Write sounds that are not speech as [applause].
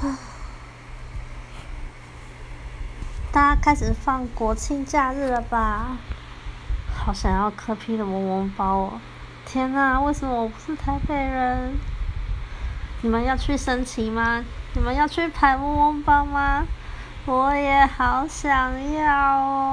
[sighs] 大家开始放国庆假日了吧？好想要磕批的嗡嗡包哦！天呐，为什么我不是台北人？你们要去申请吗？你们要去排嗡嗡包吗？我也好想要哦。